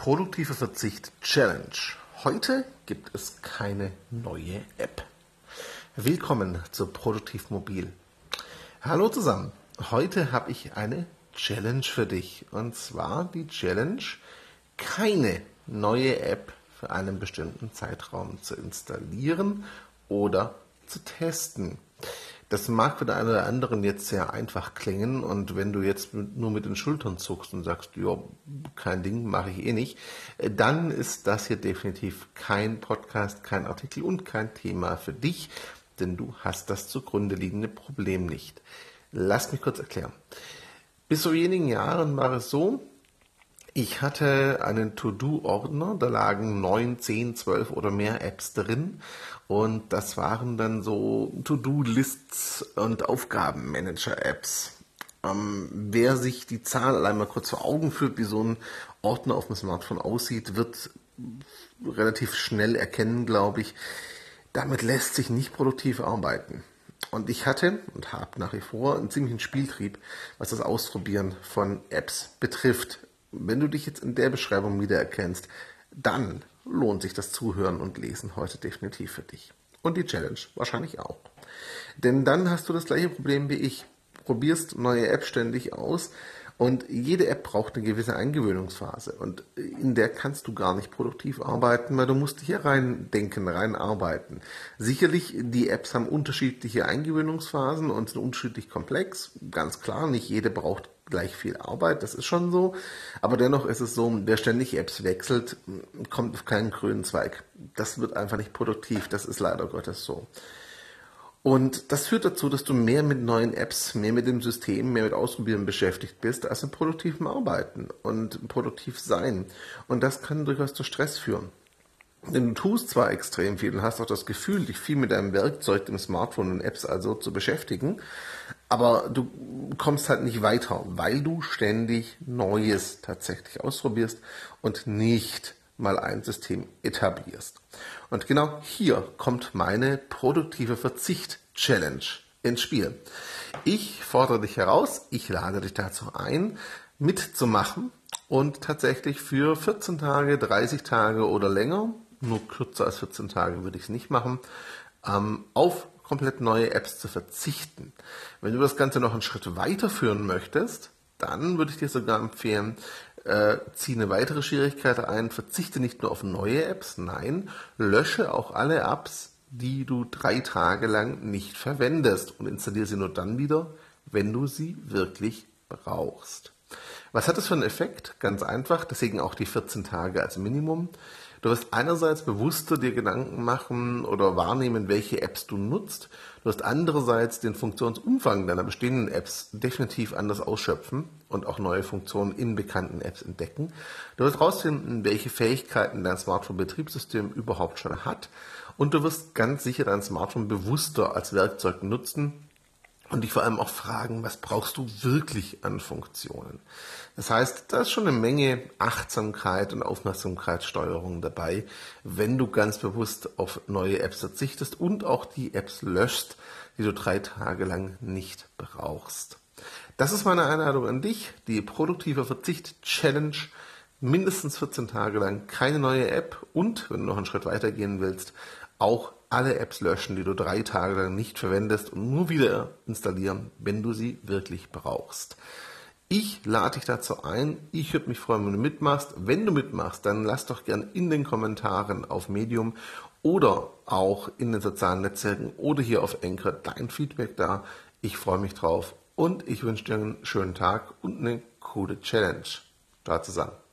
Produktive Verzicht Challenge. Heute gibt es keine neue App. Willkommen zu Produktiv Mobil. Hallo zusammen. Heute habe ich eine Challenge für dich. Und zwar die Challenge, keine neue App für einen bestimmten Zeitraum zu installieren oder zu testen. Das mag für den einen oder anderen jetzt sehr einfach klingen und wenn du jetzt nur mit den Schultern zuckst und sagst, ja, kein Ding, mache ich eh nicht, äh, dann ist das hier definitiv kein Podcast, kein Artikel und kein Thema für dich, denn du hast das zugrunde liegende Problem nicht. Lass mich kurz erklären. Bis vor wenigen Jahren war es so, ich hatte einen To-Do-Ordner, da lagen neun, zehn, zwölf oder mehr Apps drin und das waren dann so To-Do-Lists und Aufgabenmanager-Apps. Ähm, wer sich die Zahl allein mal kurz vor Augen führt, wie so ein Ordner auf dem Smartphone aussieht, wird relativ schnell erkennen, glaube ich, damit lässt sich nicht produktiv arbeiten. Und ich hatte und habe nach wie vor einen ziemlichen Spieltrieb, was das Ausprobieren von Apps betrifft. Wenn du dich jetzt in der Beschreibung wiedererkennst, dann lohnt sich das Zuhören und Lesen heute definitiv für dich. Und die Challenge wahrscheinlich auch. Denn dann hast du das gleiche Problem wie ich. Probierst neue Apps ständig aus und jede App braucht eine gewisse Eingewöhnungsphase. Und in der kannst du gar nicht produktiv arbeiten, weil du musst hier rein denken, rein arbeiten. Sicherlich, die Apps haben unterschiedliche Eingewöhnungsphasen und sind unterschiedlich komplex. Ganz klar, nicht jede braucht gleich viel Arbeit, das ist schon so. Aber dennoch ist es so, wer ständig Apps wechselt, kommt auf keinen grünen Zweig. Das wird einfach nicht produktiv, das ist leider Gottes so. Und das führt dazu, dass du mehr mit neuen Apps, mehr mit dem System, mehr mit Ausprobieren beschäftigt bist, als mit produktivem Arbeiten und produktiv sein. Und das kann durchaus zu Stress führen. Denn du tust zwar extrem viel und hast auch das Gefühl, dich viel mit deinem Werkzeug, dem Smartphone und Apps also zu beschäftigen, aber du kommst halt nicht weiter, weil du ständig Neues tatsächlich ausprobierst und nicht mal ein System etablierst. Und genau hier kommt meine produktive Verzicht-Challenge ins Spiel. Ich fordere dich heraus, ich lade dich dazu ein, mitzumachen und tatsächlich für 14 Tage, 30 Tage oder länger, nur kürzer als 14 Tage würde ich es nicht machen, ähm, auf komplett neue Apps zu verzichten. Wenn du das Ganze noch einen Schritt weiterführen möchtest, dann würde ich dir sogar empfehlen, äh, ziehe eine weitere Schwierigkeit ein, verzichte nicht nur auf neue Apps, nein, lösche auch alle Apps, die du drei Tage lang nicht verwendest und installiere sie nur dann wieder, wenn du sie wirklich brauchst. Was hat das für einen Effekt? Ganz einfach, deswegen auch die 14 Tage als Minimum. Du wirst einerseits bewusster dir Gedanken machen oder wahrnehmen, welche Apps du nutzt. Du wirst andererseits den Funktionsumfang deiner bestehenden Apps definitiv anders ausschöpfen und auch neue Funktionen in bekannten Apps entdecken. Du wirst herausfinden, welche Fähigkeiten dein Smartphone-Betriebssystem überhaupt schon hat. Und du wirst ganz sicher dein Smartphone bewusster als Werkzeug nutzen, und dich vor allem auch fragen, was brauchst du wirklich an Funktionen? Das heißt, da ist schon eine Menge Achtsamkeit und Aufmerksamkeitssteuerung dabei, wenn du ganz bewusst auf neue Apps verzichtest und auch die Apps löschst, die du drei Tage lang nicht brauchst. Das ist meine Einladung an dich, die produktive Verzicht Challenge. Mindestens 14 Tage lang keine neue App und, wenn du noch einen Schritt weitergehen willst, auch alle Apps löschen, die du drei Tage lang nicht verwendest und nur wieder installieren, wenn du sie wirklich brauchst. Ich lade dich dazu ein. Ich würde mich freuen, wenn du mitmachst. Wenn du mitmachst, dann lass doch gern in den Kommentaren auf Medium oder auch in den sozialen Netzwerken oder hier auf Anchor dein Feedback da. Ich freue mich drauf und ich wünsche dir einen schönen Tag und eine coole Challenge. Ciao zusammen.